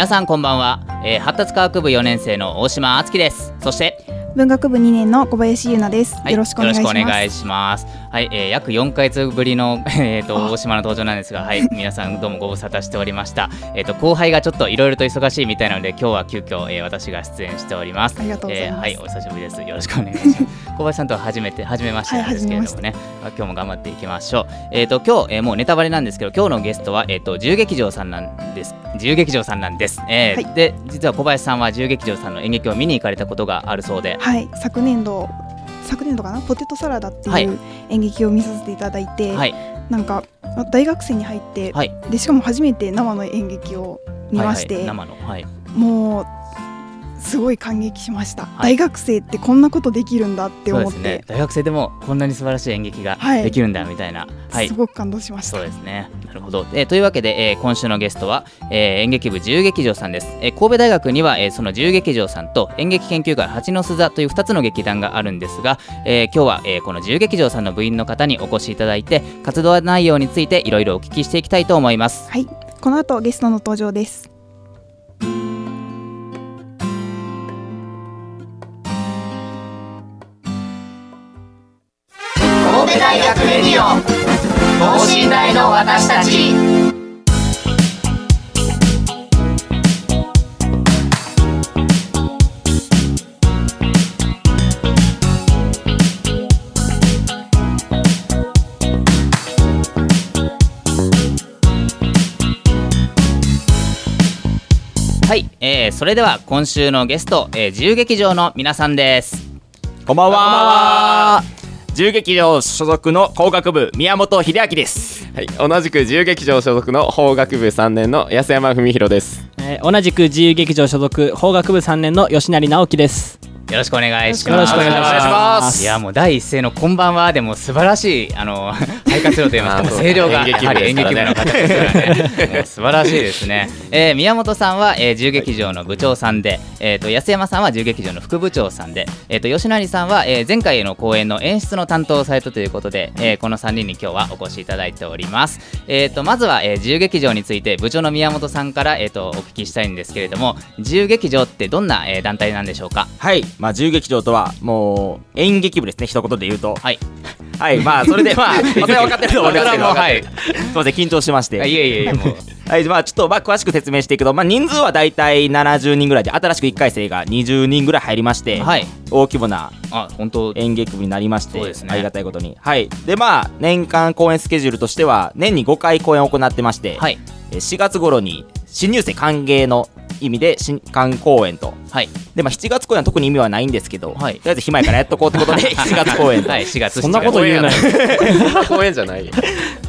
皆さんこんばんは、えー、発達科学部4年生の大島敦樹です。そして文学部2年の小林優奈です、はい、よろしくお願いします。はい、えー、約4か月ぶりの えっ、と大島の登場なんですがはい皆さんどうもご無沙汰しておりました。えと後輩がちょっといろいろと忙しいみたいなので今日は急遽、えー、私が出演しております。ありがとうございます、えー、はいお久しぶりです。よろしくお願いします小林さんとは初めて初めましてなんですけれどもね、はい、今日も頑張っていきましょう。えっ、ー、と今日、えー、もうネタバレなんですけど今日のゲストはえっ、ー、と自由劇場さんなんです。自由劇場さんなんです、えー、はい、で実は小林さんは自由劇場さんの演劇を見に行かれたことがあるそうで。はい昨年度昨年度かな？ポテトサラダっていう演劇を見させていただいて、はい、なんか大学生に入って、はい、でしかも初めて生の演劇を見まして、はいはい、もうすごい感激しました、はい、大学生ってこんなことできるんだって思って、ね、大学生でもこんなに素晴らしい演劇ができるんだみたいな、はい、すごく感動しました。そうですね。なるほど、えー、というわけで、えー、今週のゲストは、えー、演劇部自由劇場さんです、えー、神戸大学には、えー、その自由劇場さんと演劇研究会蜂の巣座という2つの劇団があるんですが、えー、今日は、えー、この自由劇場さんの部員の方にお越しいただいて活動内容についていろいろお聞きしていきたいと思います。はい。この後ゲストの登場です大学レディオ。等身大の私たち。はい、えー、それでは今週のゲスト、えー、自由劇場の皆さんです。こんばんは自由劇場所属の工学部宮本秀明ですはい同じく自由劇場所属の法学部3年の安山文弘です、えー、同じく自由劇場所属法学部3年の吉成直樹ですよろしくお願いします。よろしくお願いします。いやもう第一声のこんばんはでも素晴らしいあの肺活量といいますか声量がやはり演劇部の方ですからね。素晴らしいですね。えー、宮本さんは、えー、自由劇場の部長さんで、えっ、ー、と安山さんは自由劇場の副部長さんで、えっ、ー、と吉成さんは、えー、前回の公演の演出の担当をされたということで、えー、この3人に今日はお越しいただいております。えっ、ー、とまずは、えー、自由劇場について部長の宮本さんからえっ、ー、とお聞きしたいんですけれども、自由劇場ってどんな、えー、団体なんでしょうか？はい、まあ自由劇場とははもう演劇部ですね一言で言うとはいはいまあそれでまあそれは分かってると思いますけど。はい。すみません緊張しまして。いえいえもう。はいまあちょっとまあ詳しく説明していくとまあ人数は大体70人ぐらいで新しく1回生が20人ぐらい入りまして、はい、大規模なあ本当。演劇部になりまして、ね、ありがたいことに。はい。でまあ年間公演スケジュールとしては年に5回公演を行ってまして、はい、4月頃に新入生歓迎の意味で新刊公演と、はい。でまあ、7月公演は特に意味はないんですけど、はい、とりあえず暇やからやっとこうってことで 7月公演と、はい、4月そんなこと言うなよ。公演じゃない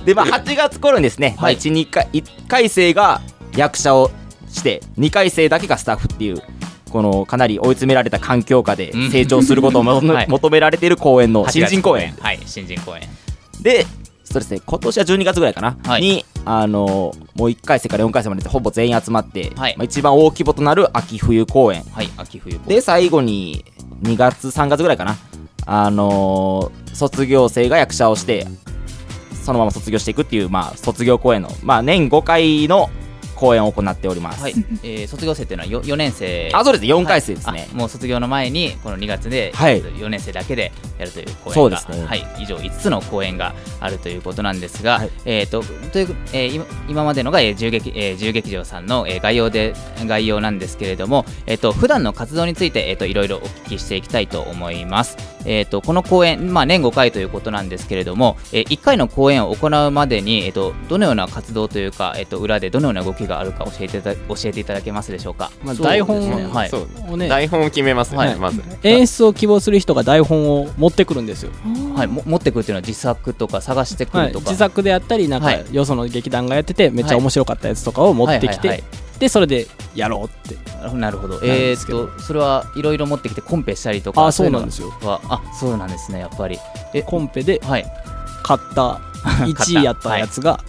でまあ8月頃にですね、はい、1, 回1回生が役者をして2回生だけがスタッフっていうこのかなり追い詰められた環境下で成長することを、はい、求められている公演の新人公演。はい新人公演。でそうですね今年は12月ぐらいかな、はい、にあのもう1回生から4回生までほぼ全員集まって、はい、まあ、一番大規模となる秋冬公演、はい、秋冬で最後に2月3月ぐらいかなあのー、卒業生が役者をしてそのまま卒業していくっていう、まあ、卒業公演の、まあ、年5回の公演を行っております、はい。えー、卒業生っていうのは 4, 4年生。あそうです。4回生ですね、はい、もう卒業の前にこの2月で4年生だけで、やるという公演が、ね、はい、以上5つの公演があるということなんですが、はい、えーとというえー、今までのが、えー、銃撃えー、銃劇場さんの、えー、概要で概要なんですけれども、えーと、普段の活動について、えーと、いろいろお聞きしていきたいと思います。えーと、この公演、まあ、年5回ということなんですけれども、えー、1回の公演を行うまでに、えー、とどのような活動というか、えー、と裏でどのような動きがあるか教えて教えていただけますでしょうか？まあ、台本を、はい、ね、台本を決めますね、はい、まず。演出を希望する人が台本を持ってくるんですよ。はい、も持ってくるっていうのは自作とか探してくるとか、はい、自作であったりなんか、よその劇団がやっててめっちゃ面白かったやつとかを持ってきて、でそれでやろうって。なるほど。えー、っとそれはいろいろ持ってきてコンペしたりとかあそうなんですよ。あそうなんですねやっぱり。えコンペで買った 1位やったやつが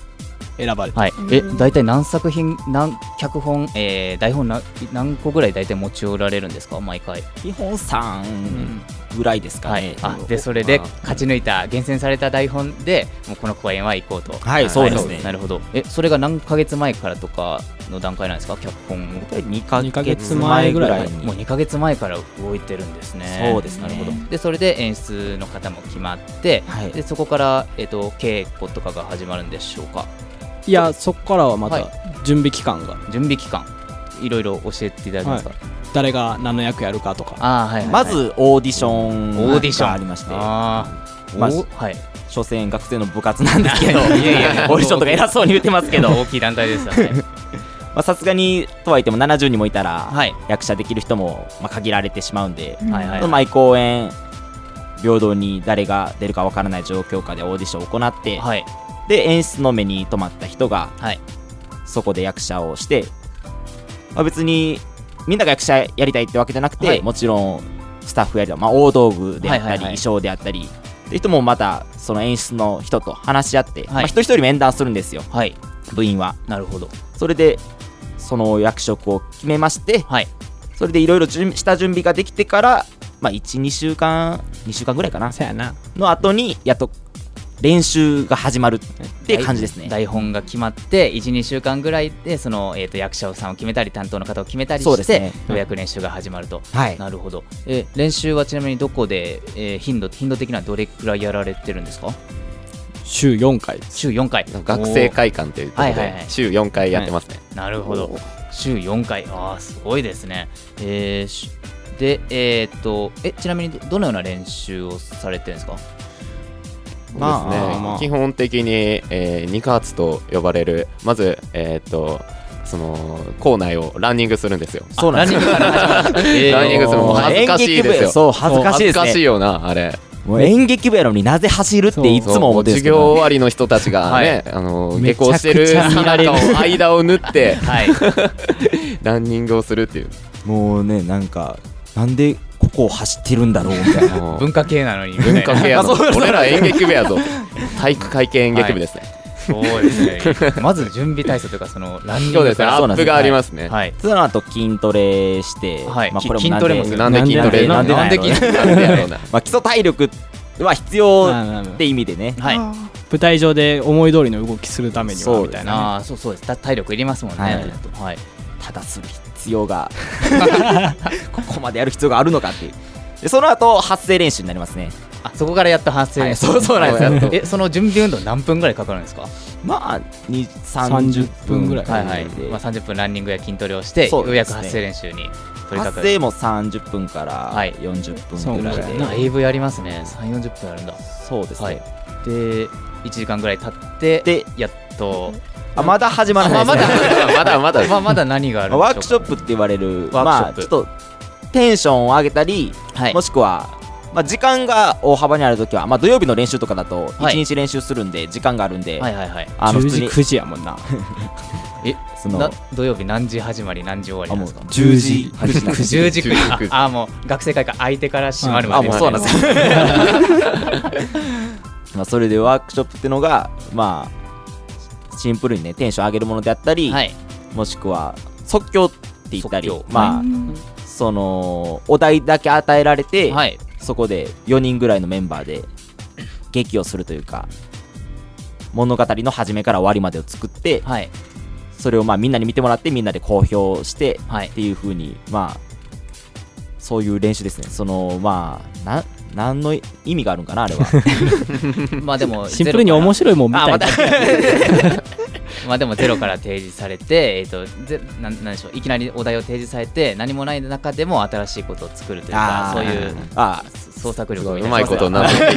選ばれて、はい、え大体何作品何脚本、えー、台本何何個ぐらい大体持ち寄られるんですか？毎回。基本3ぐらいですかね、はい、あでそれで勝ち抜いた厳選された台本でもうこの公演は行こうと。はいそうですね。なるほど。えそれが何ヶ月前からとかの段階なんですか？脚本。も2か月前ぐらい。もう2か月前から動いてるんですね。そうですね。なるほど。でそれで演出の方も決まって、はい、でそこから、えーと、稽古とかが始まるんでしょうか？いやそこからはまた準備期間が、準備期間。いろいろ教えていただけますか、はい、誰が何の役やるかとか。あ、はい、はい、まずオーディションオーディション。ありまして。あ、まあ、はい。所詮学生の部活なんですけど。いやいや オーディションとか偉そうに言ってますけど。大きい団体ですよね。さすがにとはいっても70人もいたら、はい、役者できる人も、まあ、限られてしまうんで、はいはい、毎公演平等に誰が出るかわからない状況下でオーディションを行って、はい、で演出の目に留まった人が、はい、そこで役者をして、まあ、別にみんなが役者やりたいってわけじゃなくて、はい、もちろんスタッフやりたい、まあ、大道具であったり、衣装であったりって人もまたその演出の人と話し合って、はい。まあ、一人一人面談するんですよ、はい、部員は。なるほど。それでその役職を決めまして、はい、それでいろいろ下準備ができてから、まあ、12週間2週間ぐらいかな。の後にやっと練習が始まるって感じですね。台本が決まって12週間ぐらいでその、えーと、役者さんを決めたり担当の方を決めたりして、ね、ようやく練習が始まると、はい、なるほど、え練習はちなみにどこで、えー、頻度頻度的にはどれくらいやられてるんですか？週4回週4回。学生会館ということで、はいはいはい、週4回やってますね、はい、なるほど。週4回。ああすごいですね。えー、でえー、っとえちなみにどのような練習をされてるんですか？まあ、ねまあ、基本的に、えー、ニカーツと呼ばれるまず、えー、っとその校内をランニングするんですよ。そうなんですよ。ランニングするの恥ずかしいですよ。そう恥ずかしいですね。恥ずかしいよなあれ。もう演劇部やのになぜ走るっていつも思って授業終わりの人たちがね、あの下校してるさなかを間を縫って ランニングをするっていうもうねなんかなんでここを走ってるんだろうみたいな 文化系なのに文化系やぞ俺ら演劇部やぞ体育会系演劇部ですね、そうですね。まず準備体操というかそのランニングですね。アップがありますね。はい。その後筋トレして、はい。まあこれも筋トレもなんで筋トレなんでなんで筋トレなんでやろうな。まあ基礎体力は必要って意味でね。はい。舞台上で思い通りの動きするためにはみたいな。ああそうそうです。体力いりますもんね。はい。ただする必要が。ここまでやる必要があるのかっていう。でその後発声練習になりますね。あそこからやっと発声。練習、はい、そうそうなんです。よえその準備運動何分ぐらいかかるんですか？まあ30分ぐらい。はいはい、まあ、30分ランニングや筋トレをして、ね、ようやく発声練習に取り掛かる。発声も30分から40分ぐらい。で、はい、だいぶやりますね。3 4 0分やるんだ。そうですね、はい、で1時間ぐらい経ってでやっとあまだ始まらないです、ね、まだまだまだ。まあ、まだ何があるワークショップって言われるまあちょっとテンションを上げたり、はい、もしくはまあ、時間が大幅にあるときは、まあ、土曜日の練習とかだと1日練習するんで、時間があるんで、はいはいはい、あの10時9時やもんな。えその土曜日何時始まり何時終わりなんですか？10時9時10時9時ああもう 学生会館空いてから閉まるまで、あもうそうなんです。まあそれでワークショップっていうのがまあシンプルにねテンション上げるものであったり、はい、もしくは即興って言ったりまあそのお題だけ与えられて、はい、そこで4人ぐらいのメンバーで劇をするというか物語の始めから終わりまでを作って、はい、それをまあみんなに見てもらってみんなで公表してっていうふうに、まあそういう練習ですね。そのまあな何の意味があるんかなあれは。まあでも シンプルに面白いもんみたい。な まあでもゼロから提示されて、えーと、ぜななんでしょう。いきなりお題を提示されて何もない中でも新しいことを作るというかそういうあ創作力うまいことなっていや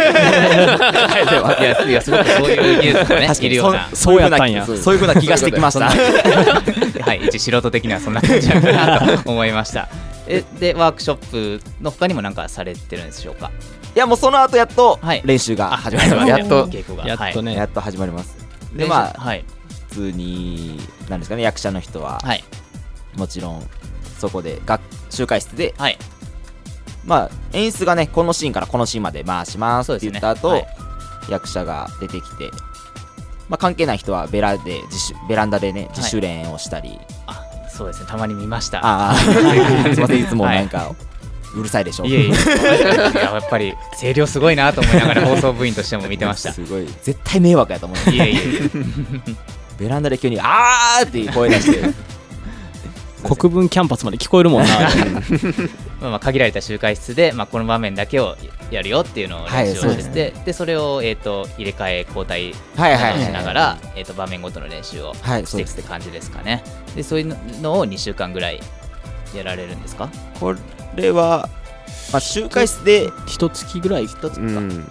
いやすごくそういう技術がねいるような。そういうふうなそういうふうな気がしてきましたはい一素人的にはそんな感じだなと思いましたえでワークショップのほかにも何かされてるんでしょうか？いやもうその後やっと練習が始まります、や。っと。やっとね。やっと始まります。でまあ、はい、普通になんですかね役者の人は、はい、もちろんそこで学集会室で、はい、まあ演出がねこのシーンからこのシーンまで回しますって言った後、ねはい、役者が出てきて、まあ、関係ない人はベラで自主ベランダでね自主練をしたり、あそうですね。たまに見ました。ああ すみませんいつもなんか、うるさいでしょ。いえいえ。やっぱり声量すごいなと思いながら放送部員としても見てました。すごい。絶対迷惑やと思う。いえいえ。ベランダで急に「あー!」って声出して国分キャンパスまで聞こえるもんな。まあまあ限られた集会室で、まあ、この場面だけをやるよっていうのを練習をして、はい、でそれを、えーと、入れ替え交代しながら、えーと、場面ごとの練習をしていくって感じですかね、でそういうのを2週間ぐらいやられるんですか？これはまあ、集会室で一月ぐらい一月か、うん、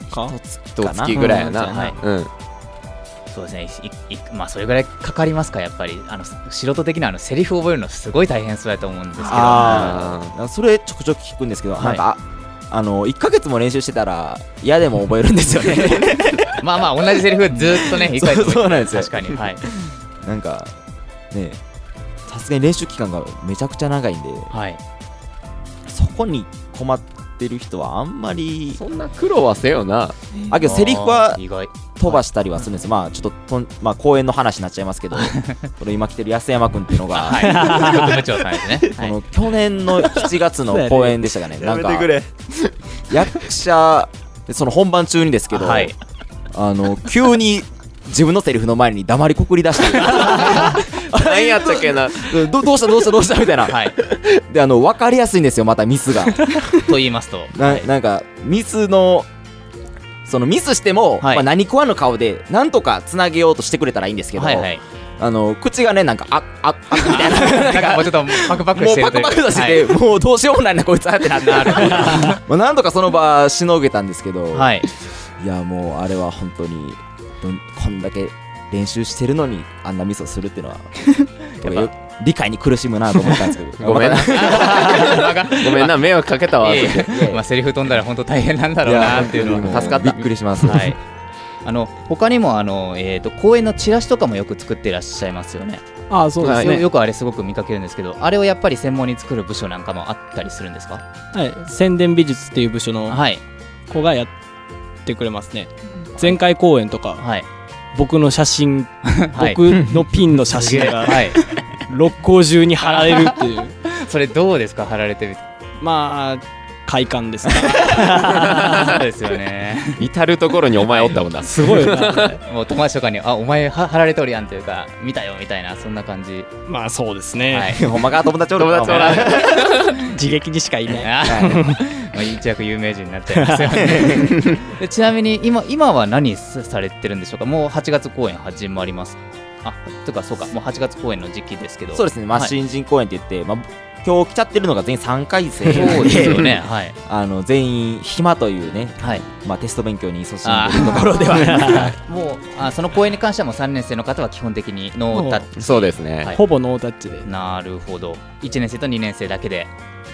一月ぐらいやな、はい、うんそうですね。いいまあそれぐらいかかりますかやっぱり。あの素人的なあのセリフ覚えるのすごい大変そうやと思うんですけど。あそれちょくちょく聞くんですけど、はい、なんかあの1か月も練習してたら嫌でも覚えるんですよね。まあまあ同じセリフずっとね一回そうなんですよ。確かに。はい。なんかねさすがに練習期間がめちゃくちゃ長いんで、はい、そこに困ってる人はあんまりそんな苦労はせよな。あけどセリフは飛ばしたりはするんです、まあちょっとと、まあ、公演の話になっちゃいますけど これ今来てる安山君っていうのが、この去年の7月の公演でしたかね。なんか役者その本番中にですけど、はい、あの急に自分のセリフの前に黙りこくり出して 何やったっけな。どどうしたどうしたどうしたみたいな、はい、であの分かりやすいんですよまたミスが。と言いますと。ななんかミスのそのミスしても、はい、まあ、何食わぬ顔でなんとかつなげようとしてくれたらいいんですけど、はいはい、あの口がねなんかあああみたいな。なんかもうちょっとパクパクしてもうパクパクとしてて、はい、もうどうしようもないなこいつあってなって。まあなんとかその場しのげたんですけど、はい、いやもうあれは本当にこんだけ練習してるのにあんなミスをするっていうのは 理解に苦しむなと思ったんですけど。ごめんな。ごめんな。迷惑かけたわ。まあセリフ飛んだら本当大変なんだろうなっていうのは。助かった。びっくりします、はい、あの他にもあの、えーと、公演のチラシとかもよく作っていらっしゃいますよね。あそうですね。よくあれすごく見かけるんですけどあれをやっぱり専門に作る部署なんかもあったりするんですか？はい。宣伝美術っていう部署の子がやってくれますね、前回公演とか、はい、僕の写真、僕のピンの写真が、はい、六甲中に貼られるっていう。それどうですか？貼られてみて。まあ快感ですね。そうですよね。至る所にお前おったもんな。すごいもう友達とかに「あお前貼られとるやん」というか「見たよ」みたいなそんな感じ。まあそうですね、はい、ほんまか友達おる友達おら自撃にしかいないまあ一躍有名人になっちゃいますよね。でちなみに今今は何されてるんでしょうか？もう8月公演始まります。あとかそうか。もう8月公演の時期ですけど。そうですね、まあ、新人公演って言って、まあ、今日来ちゃってるのが全員3回生。そうですよね、はい、あの全員暇というね、はい。まあ、テスト勉強に勤しんでいるところでは もうあその公演に関してはもう3年生の方は基本的にノータッチ。そうですね、はい、ほぼノータッチで。なるほど。1年生と2年生だけで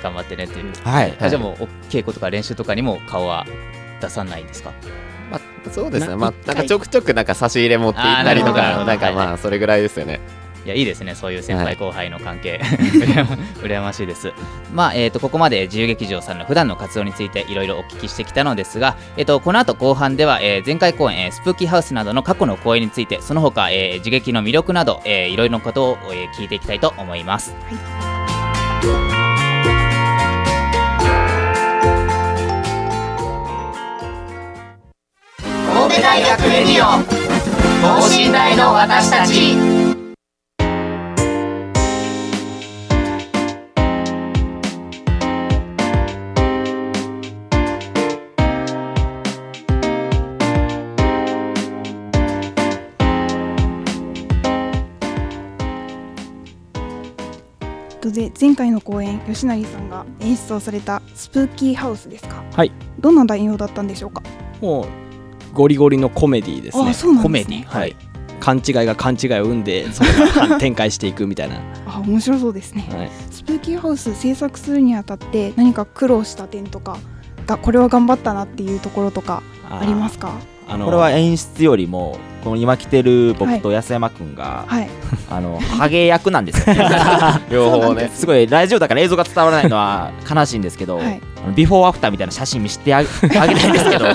頑張ってねっていう、はい、じゃあもう稽古とか練習とかにも顔は出さないんですか？まあ、そうですね、まあ、なんかちょくちょくなんか差し入れ持っていったりとか、なんかまあ、それぐらいですよね。いやいいですね。そういう先輩後輩の関係、はい、羨ましいです。まあえっ、ー、とここまで自由劇場さんの普段の活動についていろいろお聞きしてきたのですがえっ、ー、とこの後後半では、えー、前回公演、えー、スプーキーハウスなどの過去の公演についてその他、えー、自劇の魅力など、えー、いろいろなことを、えー、聞いていきたいと思います、はい大学レディオ。等身大の私たち。前回の公演吉成さんが演出をされた「スプーキーハウス」ですか？はい。どんな内容だったんでしょうか？もうゴリゴリのコメディですね。コメディはい。勘違いが勘違いを生んでそれが展開していくみたいな。あ面白そうですね、はい、スプーキーハウス制作するにあたって何か苦労した点とかがこれは頑張ったなっていうところとかありますか？あのこれは演出よりもこの今来てる僕と安山君が、はい、あのハゲ役なんですよ、ね、両方ね。す。ごいラジオだから映像が伝わらないのは悲しいんですけど、はい、ビフォーアフターみたいな写真見せてあげ たいんですけど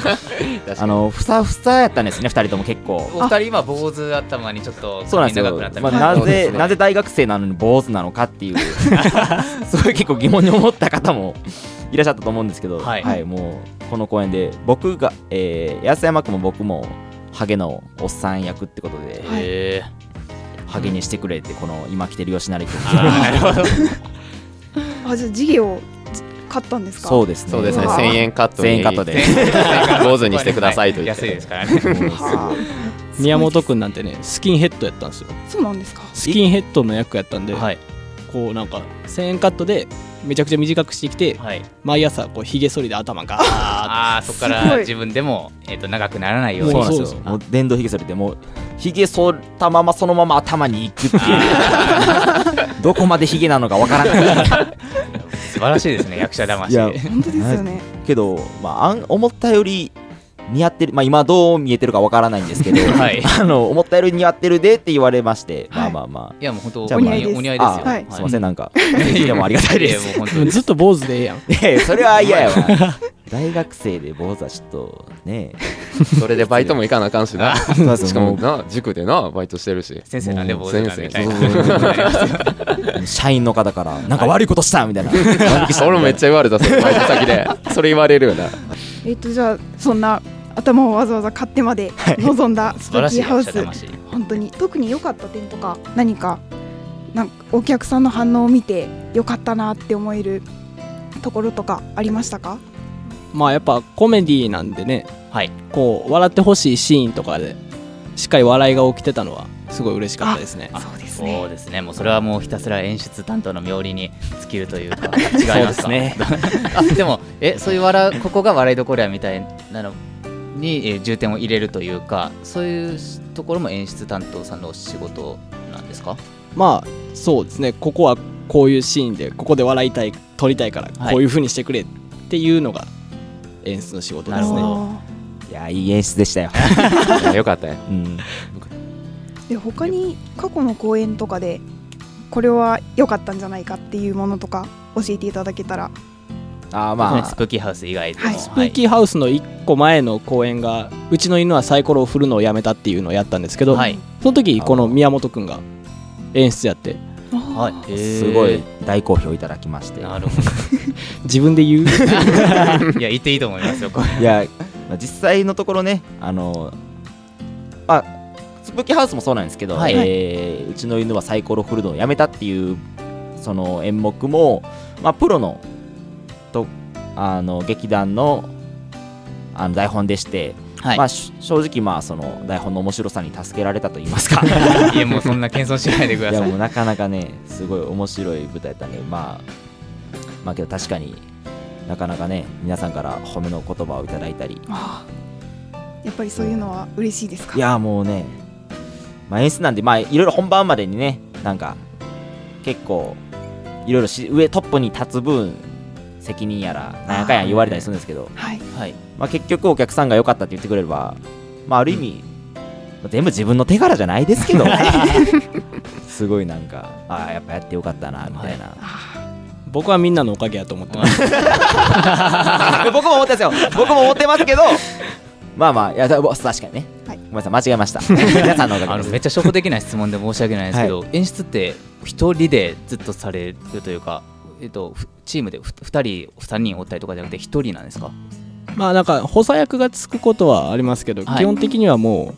あのふさふさやったんですね2人とも結構。お二人今坊主頭にちょっとそうなんですよ、まあ、なぜなぜ大学生なのに坊主なのかっていうすごい結構疑問に思った方もいらっしゃったと思うんですけど、はい、はい、もうこの公演で僕が、えー、安山君も僕もハゲのおっさん役ってことで、はい、ハゲにしてくれってこの今来てる吉成君。あ じゃあ事業買ったんですか？そうですね。そうですね。1000円カット1000円カットで。坊主にしてくださいと言って。安いですからね。宮本君なんてねスキンヘッドやったんですよ。そうなんですか？スキンヘッドの役やったんで、はい、こうなんか1000円カットでめちゃくちゃ短くしてきて、はい、毎朝こうひげ剃りで頭がああそこから自分でも、えー、と長くならないように。そうですよもう電動ひげ剃りでもうひげ剃ったままそのまま頭にいくっていう。どこまでひげなのかわからない。素晴らしいですね役者魂。いや本当ですよね。けど、まあ、思ったより似合ってる、まあ、今どう見えてるかわからないんですけど、はい、あの思ったより似合ってるでって言われまして、はい、まあまあまあ。いやもう本当お似合いです。お似合いですよ、はい、すみませんなんか でもありがたいです。ずっと坊主でええやん。いやそれは嫌やわ。大学生で坊主はちょっとね。それでバイトも行かなあかんしな。しかもな塾でなバイトしてるし。先生なんで坊主なんみたいな社員の方からなんか悪いことしたみたいな。俺もめっちゃ言われたそのバイト先で。それ言われるよなえっとじゃあそんな頭をわざわざ買ってまで臨んだスプーキーハウス。本当に。特に良かった点とか何かなんかお客さんの反応を見て良かったなって思えるところとかありましたか？まあやっぱコメディなんでね、はい、こう笑ってほしいシーンとかでしっかり笑いが起きてたのはすごい嬉しかったですね。そうですね。そうですね。もうそれはもうひたすら演出担当の妙理に尽きるというか 違いますか？ね。あでもえそういう笑うここが笑いどころやみたいなのに、えー、重点を入れるというかそういうところも演出担当さんの仕事なんですか？まあそうですね。ここはこういうシーンでここで笑いたい撮りたいからこういうふうにしてくれっていうのが演出の仕事ですね、いやいい演出でしたよ。よかったよ、うん、で他に過去の公演とかでこれは良かったんじゃないかっていうものとか教えていただけたら。あまあ。スプーキーハウス以外でも、はい、スプーキーハウスの1個前の公演がうちの犬はサイコロを振るのをやめたっていうのをやったんですけど、はい、その時この宮本君が演出やって。はい、すごい大好評いただきまして。なるほど。自分で言う？いや言っていいと思いますよいや、まあ、実際のところねあのまあスプーキーハウスもそうなんですけど、はい、えー、うちの犬はサイコロ振るのをやめたっていうその演目も、まあ、プロのとあの劇団のあの台本でして、はい、まあ、正直まあその台本の面白さに助けられたと言いますか。いやもうそんな謙遜しないでください。いやもうなかなかねすごい面白い舞台だったんでまあまあけど確かになかなかね皆さんから褒めの言葉をいただいたり。やっぱりそういうのは嬉しいですか？いやもうね、まあ、演出なんでまあいろいろ本番までにねなんか結構いろいろ上トップに立つ分責任やら何やかんや言われたりするんですけど、はい。はい。まあ、結局お客さんが良かったって言ってくれれば、まあ、ある意味、うん、全部自分の手柄じゃないですけど すごいなんかああやっぱやってよかったなみたいな、はい、僕はみんなのおかげやと思ってます。僕も思ってますよ。僕も思ってますけどまあまあいや確かにね、はい、ごめんなさい間違えました。皆さんのおかげめっちゃ初歩的な質問で申し訳ないですけど、はい、演出って一人でずっとされるというかえっと、チームで2人3人おったりとかじゃなくて1人なんですか？まあなんか補佐役がつくことはありますけど、はい、基本的にはも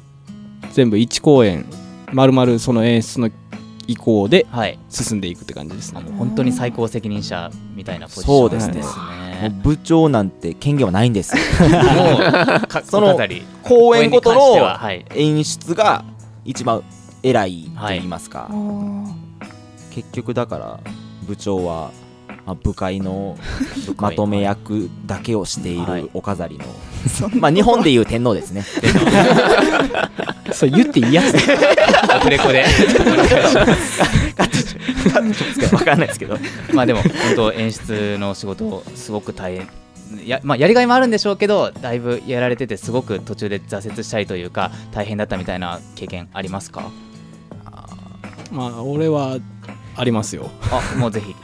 う全部1公演まるまるその演出の意向で進んでいくって感じですね、はい、本当に最高責任者みたいなポジションですね、ね、部長なんて権限はないんですよ。もう その公演ごとの演出が一番偉いと言いますか、はい、結局だから部長は、まあ、部会の まとめ役だけをしているお飾りの、はい、まあ日本でいう天皇ですね。そう言っていいやつ。アフレコで。分かんないですけど。まあでも本当演出の仕事すごく大変。や,、まあ、やりがいもあるんでしょうけどだいぶやられててすごく途中で挫折したりというか大変だったみたいな経験ありますか？まあ俺はありますよ。あもうぜひ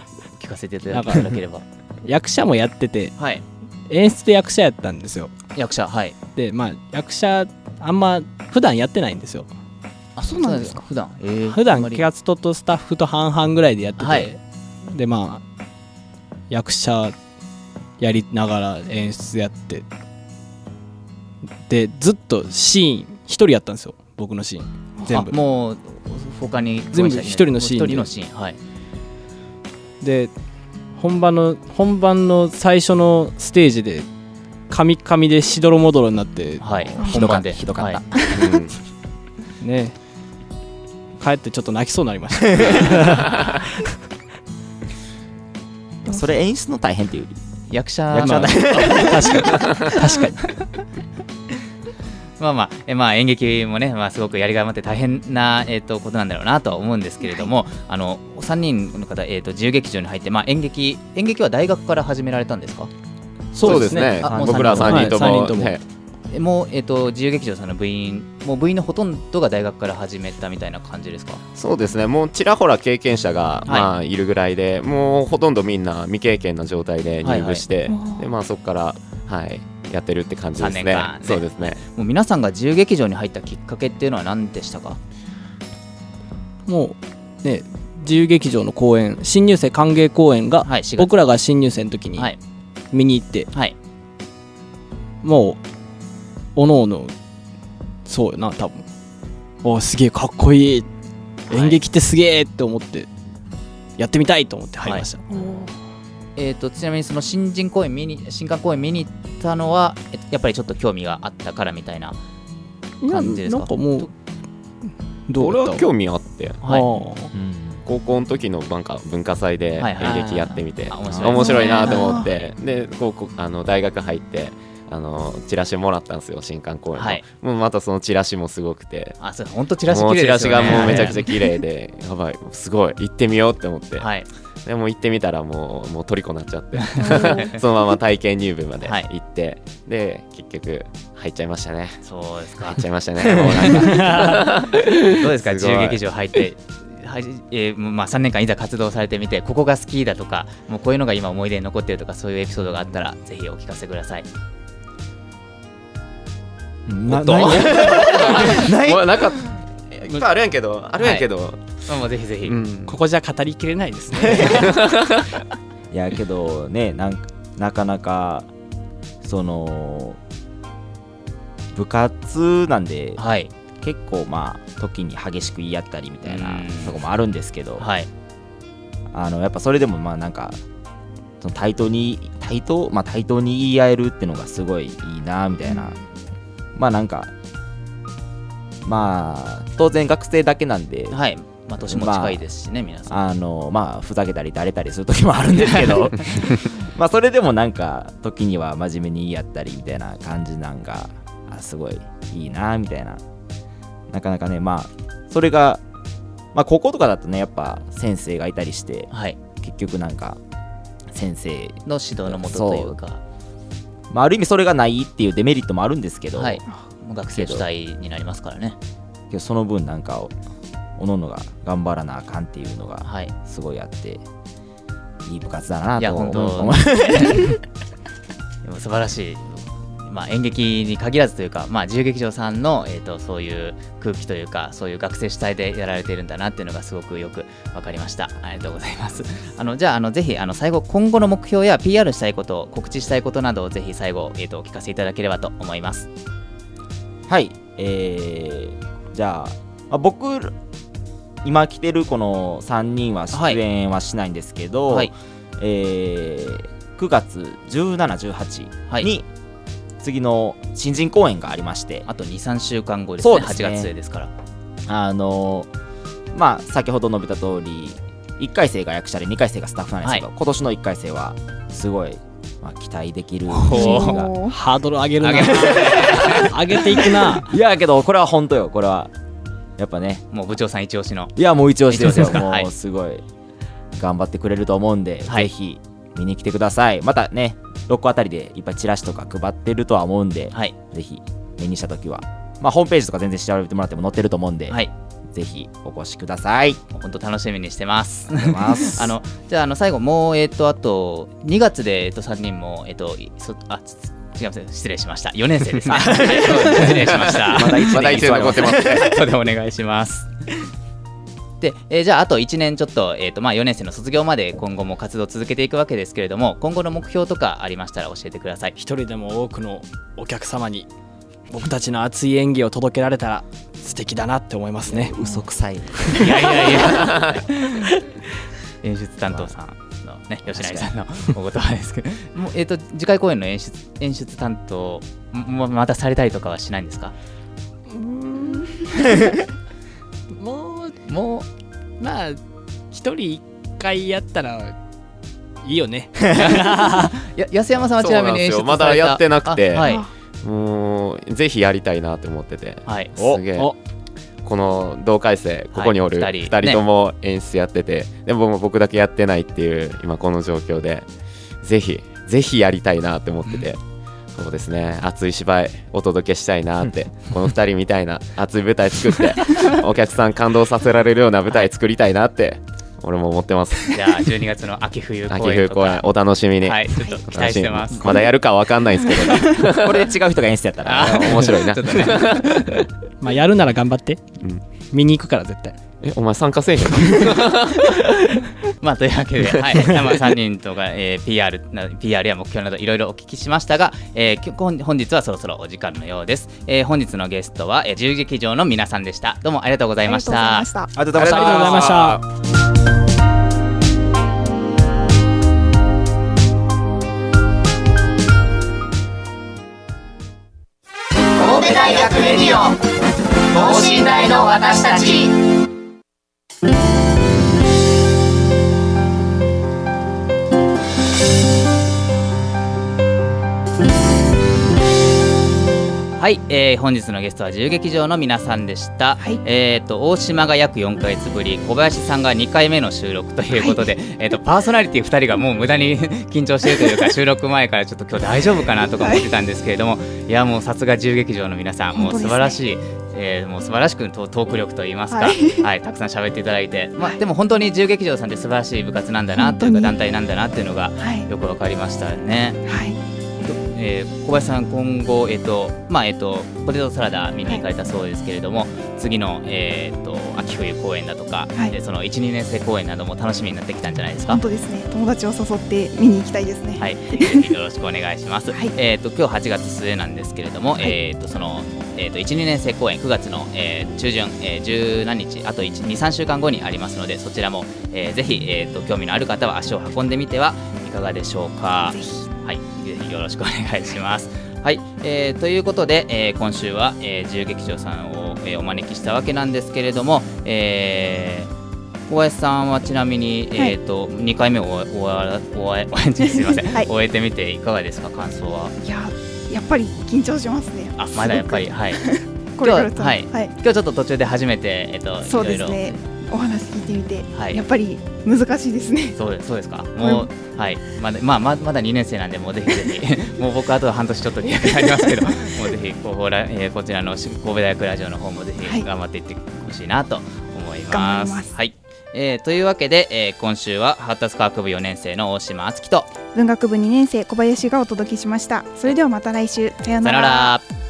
聞かせていただければ。役者もやってて、はい、演出で役者やったんですよ。役者はい。でまあ役者あんま普段やってないんですよ。あそうなんですか普段、えー、普段キャストとスタッフと半々ぐらいでやってて、はい、でまあ役者やりながら演出やってでずっとシーン一人やったんですよ。僕のシーン。全部。もう他に全部一人のシーン一人のシーンはいで本番の本番の最初のステージでカミカミでしどろもどろになって、はい、本番で。ひどかった、はい。うん、ね。帰ってちょっと泣きそうになりました。それ演出の大変っていうより役者役者確かに。確かにまあまあ、えまあ、演劇もね、まあ、すごくやりがいもあって大変な、えーと、ことなんだろうなとは思うんですけれども、あの3人の方、えーと、自由劇場に入って、まあ、演劇演劇は大学から始められたんですか？そうですね。僕ら3人とも,、とも。も。う、えーと、自由劇場さんの部員もう部員のほとんどが大学から始めたみたいな感じですか？そうですね。もうちらほら経験者が、まあ、いるぐらいでもうほとんどみんな未経験の状態で入部して、はいはい、でまあ、そこからはいやってるって感じですね。ね。そうですね。もう皆さんが自由劇場に入ったきっかけっていうのは何でしたか？もうね自由劇場の公演新入生歓迎公演が、はい、僕らが新入生の時に見に行って、はい、もうおのおのそうよな多分。おすげえかっこいい。演劇ってすげえって思ってやってみたいと思って入りました、はいえーと、ちなみにその新人公演見に新刊公演見に行ったのはやっぱりちょっと興味があったからみたいな感じですか？なんかもうどう俺は興味あって、はい。うん、高校の時のなんか文化祭で演劇やってみて、面白いなと思ってで高校あの大学入ってあのチラシもらったんですよ新刊公演の、はい、もうまたそのチラシもすごくて。あそう本当チラシ綺麗ですよ、ね、チラシがもうめちゃくちゃ綺麗でやばいすごい行ってみようって思って、はい、でも行ってみたらもうもう虜になっちゃって。そのまま体験入部まで行って、はい、で結局入っちゃいましたね。そうですか。入っちゃいましたね。どうですか？自由劇場入ってはえーまあ、3年間いざ活動されてみてここが好きだとかもうこういうのが今思い出に残ってるとかそういうエピソードがあったらぜひお聞かせください。なないない なんかいっぱいあるやんけどあるやんけど、はいぜひぜひ、うん、ここじゃ語りきれないですね。いやけどねなんなかなかその部活なんで、はい、結構まあ時に激しく言い合ったりみたいなとこもあるんですけど、はい、あのやっぱそれでもまあなんかその対等に対等まあ対等に言い合えるっていうのがすごいいいなみたいな、まあなんかまあ当然学生だけなんで、はい。まあ、年も近いですしね、まあ、皆さん。あのまあふざけたりだれたりする時もあるんですけど。まあそれでもなんか時には真面目に言い合ったりみたいな感じなんがあすごいいいなみたいな。なかなかねまあそれがまあ高校とかだとねやっぱ先生がいたりして、はい、結局なんか先生の指導のもとというか。まあ、ある意味それがないっていうデメリットもあるんですけど、はい、学生主体になりますからね。けどその分なんかをおのおのが頑張らなあかんっていうのがすごいあって、はい、いい部活だなと思う でも素晴らしい。まあ、演劇に限らずというか、まあ、自由劇場さんの、えーと、そういう空気というかそういう学生主体でやられているんだなっていうのがすごくよく分かりました。ありがとうございます。あのじゃああのぜひあの最後今後の目標や PR したいこと告知したいことなどをぜひ最後、えーと、お聞かせいただければと思いますはいえー、じゃあ僕今来てるこの3人は出演はしないんですけど、はい、えー、9月1718に、はい。次の新人公演がありましてあと23週間後ですね。ですね。8月ですから。あのまあ先ほど述べた通り1回生が役者で2回生がスタッフなんですけど、今年の1回生はすごいまあ、期待できるシーンが。ハードル上げるな。上げ ていくな。いやけどこれは本当よ。これはやっぱね。もう部長さん一押しの。いやもう一押しですよ。もうすごい頑張ってくれると思うんで、はい、ぜひ見に来てください。またね6個あたりでいっぱいチラシとか配ってるとは思うんで、はい、ぜひ目にした時は。まあホームページとか全然調べてもらっても載ってると思うんで、はい、ぜひお越しください。本当楽しみにしてます。あ のじゃああの最後もうえっ、ー、とあと2月でえっ、ー、と3人もえっ、ー、とそあ違います失礼しました。4年生です。ね失礼しました。まだ1年残ってますそれでお願いします。で、えー、じゃああと1年ちょっと,、えーとまあ、4年生の卒業まで今後も活動を続けていくわけですけれども今後の目標とかありましたら教えてください。一人でも多くのお客様に僕たちの熱い演技を届けられたら素敵だなって思いますね。嘘くさい。いやいやいや。演出担当さんのね吉成さんのお言葉ですけど。もう、えーと、次回公演の演出演出担当もまたされたりとかはしないんですか？もうもうまあ一人一回やったらいいよね。や安山さんはちなみに演出まだやってなくて、はい、もうぜひやりたいなって思ってて、はい、すげえ。この同回生ここにおる2人。とも演出やってて、ね、でも僕だけやってないっていう今この状況で。ぜひぜひやりたいなって思ってて。そうですね。熱い芝居お届けしたいなって。この2人みたいな熱い舞台作って お客さん感動させられるような舞台作りたいなって俺も思ってます。じゃあ12月の秋冬公演秋冬公演お楽しみに。はいちょっと期待してます。まだやるかわかんないんですけど、ね、これで違う人が演出やったら。面白いな、ね、まあやるなら頑張って、うん、見に行くから絶対えお前参加せえへん まあというわけで、はい、まあ、3人とか、えー、PR, PR や目標などいろいろお聞きしましたが、えー、本日はそろそろお時間のようです、えー、本日のゲストは、えー、自由劇場の皆さんでした。どうもありがとうございました。ありがとうございました。大学レディオ等身大の私たちはい、えー、本日のゲストは自由劇場の皆さんでした、はい、えっ、ー、と大島が約4か月ぶり小林さんが2回目の収録ということで、はい、えっ、とパーソナリティ2人がもう無駄に緊張しているというか 収録前からちょっと今日大丈夫かなとか思ってたんですけれども、はい、いやもうさすが自由劇場の皆さんもう素晴らしい、ね、えー、もう素晴らしくトーク力といいますか、はい、はい、たくさん喋っていただいて、まあ、でも本当に自由劇場さんって素晴らしい部活なんだなというか団体なんだなっていうのがよくわかりましたね。はいえー、小林さん、今後、えーとまあえーと、ポテトサラダ見に行かれたそうですけれども、はい、次の、えーと、秋冬公演だとか、はい、その1、2年生公演なども楽しみになってきたんじゃないですか？本当ですね。友達を誘って見に行きたいですね。はい、よろしくお願いします。はい、えーと、今日8月末なんですけれども、はい、えーとそのえーと、1、2年生公演9月の、えー、中旬、えー、十何日あと2、3週間後にありますのでそちらも、えー、ぜひ、えーと、興味のある方は足を運んでみてはいかがでしょうか？よろしくお願いします。はい、えー、ということで、えー、今週は、えー、自由劇場さんを、えー、お招きしたわけなんですけれども、えー、小林さんはちなみに、はい、えーと、と2回目をおわおえ すみません、はい、終えてみていかがですか感想は？いややっぱり緊張しますね。あまだやっぱりはい。これはい、はい、今日ちょっと途中で初めて、えっと、そうですねお話聞いてみて、はい、やっぱり難しいですね。そうですそうですか。もう、うん、はいまだまあままだ2年生なんでもうぜひぜひ もう僕あと半年ちょっとになりますけど、もうぜひこうえー、こちらの神戸大学ラジオの方もぜひ頑張っていってほしいなと思います。はい、はい、えー、というわけで、えー、今週は発達科学部4年生の大島敦樹と文学部2年生小林がお届けしました。それではまた来週さようなら。